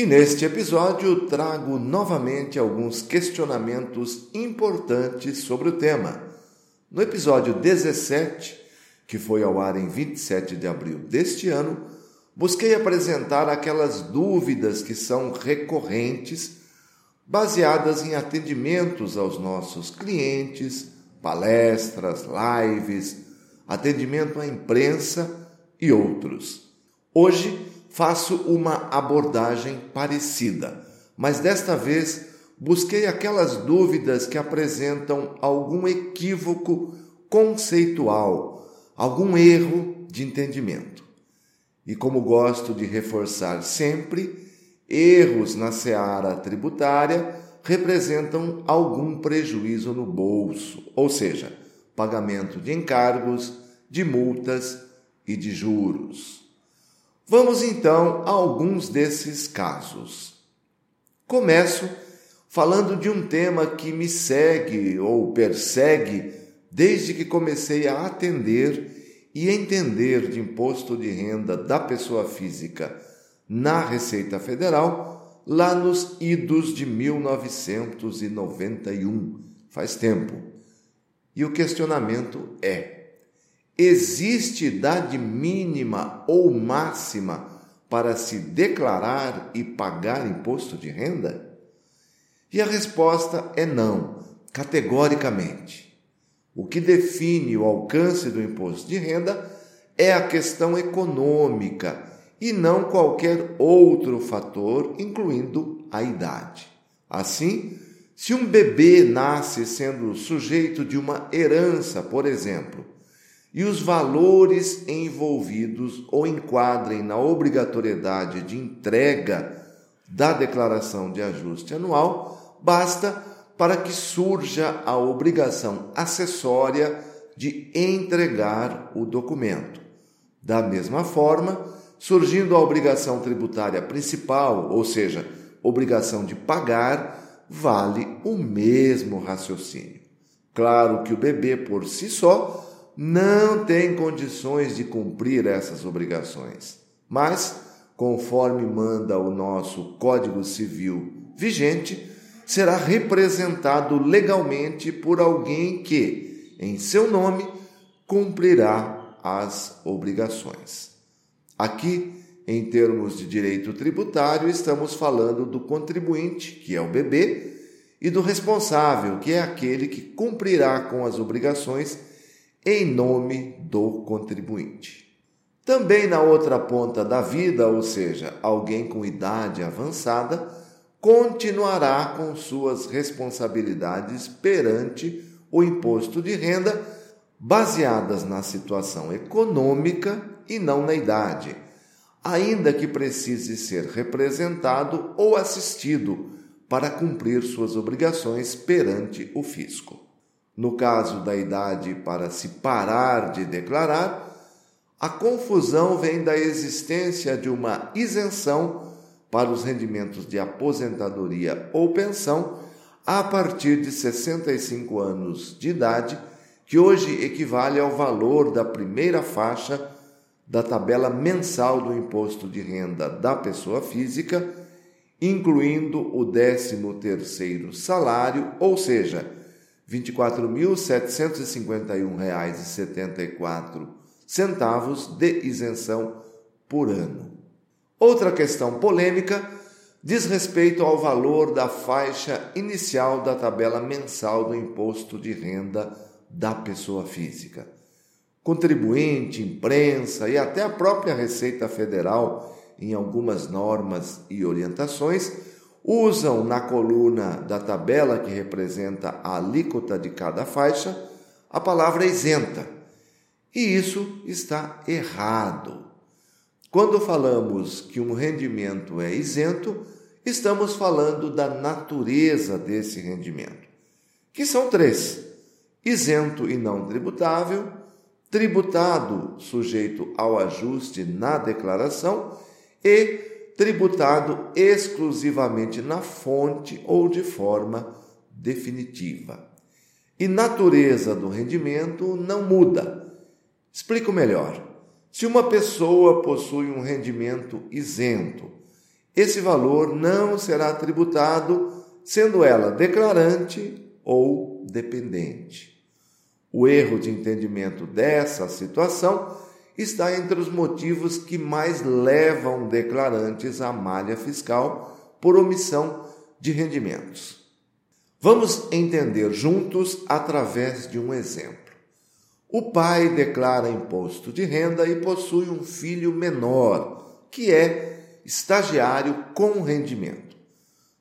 E neste episódio trago novamente alguns questionamentos importantes sobre o tema. No episódio 17, que foi ao ar em 27 de abril deste ano, busquei apresentar aquelas dúvidas que são recorrentes, baseadas em atendimentos aos nossos clientes, palestras, lives, atendimento à imprensa e outros. Hoje faço uma abordagem parecida, mas desta vez busquei aquelas dúvidas que apresentam algum equívoco conceitual, algum erro de entendimento. E como gosto de reforçar sempre, erros na seara tributária representam algum prejuízo no bolso, ou seja, pagamento de encargos, de multas e de juros. Vamos então a alguns desses casos. Começo falando de um tema que me segue ou persegue desde que comecei a atender e entender de imposto de renda da pessoa física na Receita Federal lá nos idos de 1991. Faz tempo. E o questionamento é: Existe idade mínima ou máxima para se declarar e pagar imposto de renda? E a resposta é não, categoricamente. O que define o alcance do imposto de renda é a questão econômica e não qualquer outro fator, incluindo a idade. Assim, se um bebê nasce sendo sujeito de uma herança, por exemplo, e os valores envolvidos ou enquadrem na obrigatoriedade de entrega da declaração de ajuste anual, basta para que surja a obrigação acessória de entregar o documento. Da mesma forma, surgindo a obrigação tributária principal, ou seja, obrigação de pagar, vale o mesmo raciocínio. Claro que o bebê por si só não tem condições de cumprir essas obrigações. Mas, conforme manda o nosso Código Civil vigente, será representado legalmente por alguém que, em seu nome, cumprirá as obrigações. Aqui, em termos de direito tributário, estamos falando do contribuinte, que é o bebê, e do responsável, que é aquele que cumprirá com as obrigações em nome do contribuinte. Também na outra ponta da vida, ou seja, alguém com idade avançada, continuará com suas responsabilidades perante o imposto de renda, baseadas na situação econômica e não na idade, ainda que precise ser representado ou assistido para cumprir suas obrigações perante o fisco. No caso da idade para se parar de declarar, a confusão vem da existência de uma isenção para os rendimentos de aposentadoria ou pensão a partir de 65 anos de idade, que hoje equivale ao valor da primeira faixa da tabela mensal do imposto de renda da pessoa física, incluindo o 13º salário, ou seja, R$ 24.751,74 de isenção por ano. Outra questão polêmica diz respeito ao valor da faixa inicial da tabela mensal do imposto de renda da pessoa física. Contribuinte, imprensa e até a própria Receita Federal, em algumas normas e orientações, usam na coluna da tabela que representa a alíquota de cada faixa a palavra isenta. E isso está errado. Quando falamos que um rendimento é isento, estamos falando da natureza desse rendimento. que são três: isento e não tributável, tributado sujeito ao ajuste na declaração e tributado exclusivamente na fonte ou de forma definitiva. E natureza do rendimento não muda. Explico melhor. Se uma pessoa possui um rendimento isento, esse valor não será tributado, sendo ela declarante ou dependente. O erro de entendimento dessa situação está entre os motivos que mais levam declarantes à malha fiscal por omissão de rendimentos. Vamos entender juntos através de um exemplo. O pai declara imposto de renda e possui um filho menor, que é estagiário com rendimento.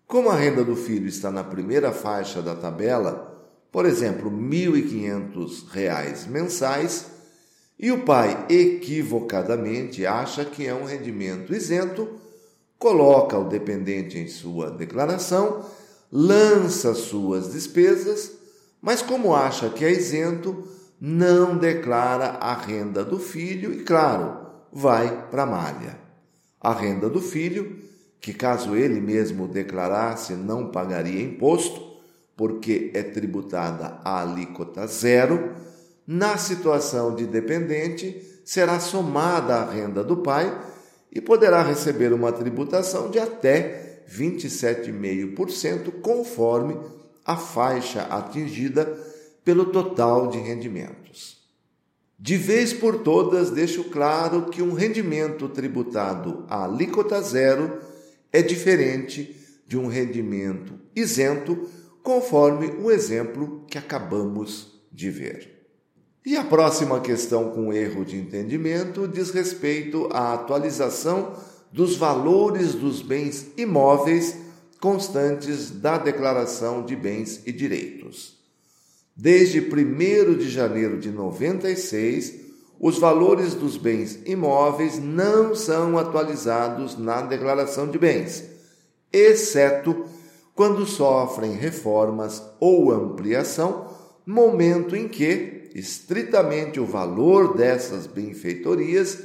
Como a renda do filho está na primeira faixa da tabela, por exemplo, R$ 1.500 mensais, e o pai equivocadamente acha que é um rendimento isento, coloca o dependente em sua declaração, lança suas despesas, mas como acha que é isento, não declara a renda do filho e, claro, vai para a malha. A renda do filho, que caso ele mesmo declarasse não pagaria imposto, porque é tributada a alíquota zero, na situação de dependente, será somada a renda do pai e poderá receber uma tributação de até 27,5%, conforme a faixa atingida pelo total de rendimentos. De vez por todas, deixo claro que um rendimento tributado a alíquota zero é diferente de um rendimento isento conforme o exemplo que acabamos de ver. E a próxima questão com erro de entendimento diz respeito à atualização dos valores dos bens imóveis constantes da declaração de bens e direitos. Desde 1 de janeiro de 96, os valores dos bens imóveis não são atualizados na declaração de bens, exceto quando sofrem reformas ou ampliação, momento em que, estritamente, o valor dessas benfeitorias,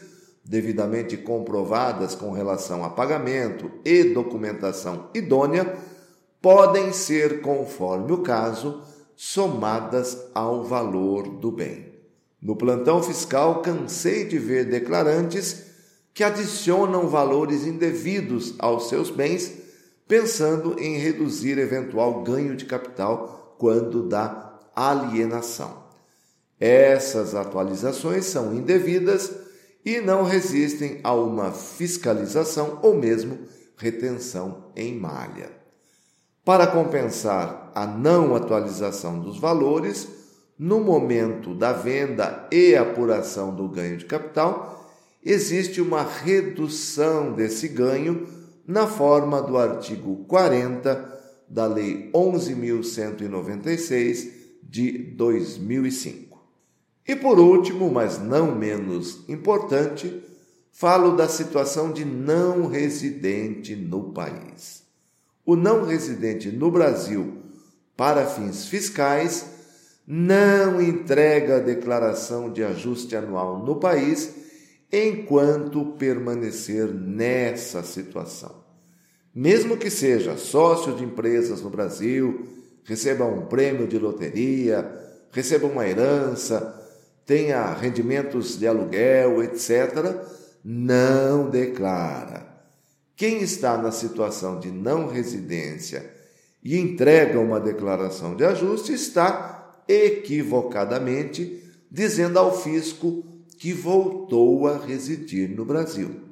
devidamente comprovadas com relação a pagamento e documentação idônea, podem ser, conforme o caso, somadas ao valor do bem. No plantão fiscal, cansei de ver declarantes que adicionam valores indevidos aos seus bens pensando em reduzir eventual ganho de capital quando da alienação. Essas atualizações são indevidas e não resistem a uma fiscalização ou mesmo retenção em malha. Para compensar a não atualização dos valores, no momento da venda e apuração do ganho de capital, existe uma redução desse ganho na forma do artigo 40 da Lei 11.196 de 2005. E por último, mas não menos importante, falo da situação de não residente no país. O não residente no Brasil, para fins fiscais, não entrega a declaração de ajuste anual no país enquanto permanecer nessa situação. Mesmo que seja sócio de empresas no Brasil, receba um prêmio de loteria, receba uma herança, tenha rendimentos de aluguel, etc., não declara. Quem está na situação de não residência e entrega uma declaração de ajuste está equivocadamente dizendo ao fisco que voltou a residir no Brasil.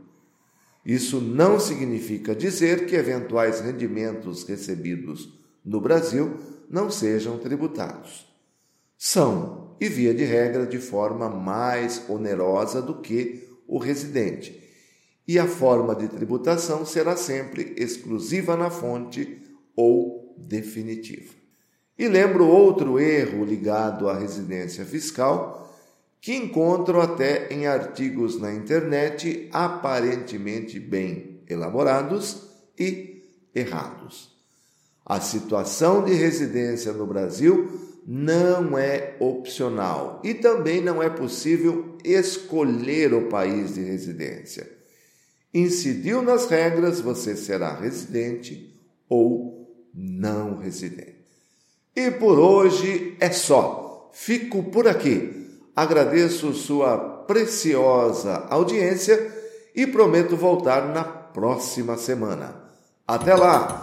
Isso não significa dizer que eventuais rendimentos recebidos no Brasil não sejam tributados. São, e via de regra, de forma mais onerosa do que o residente. E a forma de tributação será sempre exclusiva na fonte ou definitiva. E lembro outro erro ligado à residência fiscal que encontro até em artigos na internet aparentemente bem elaborados e errados. A situação de residência no Brasil não é opcional e também não é possível escolher o país de residência. Incidiu nas regras, você será residente ou não residente. E por hoje é só. Fico por aqui. Agradeço sua preciosa audiência e prometo voltar na próxima semana. Até lá!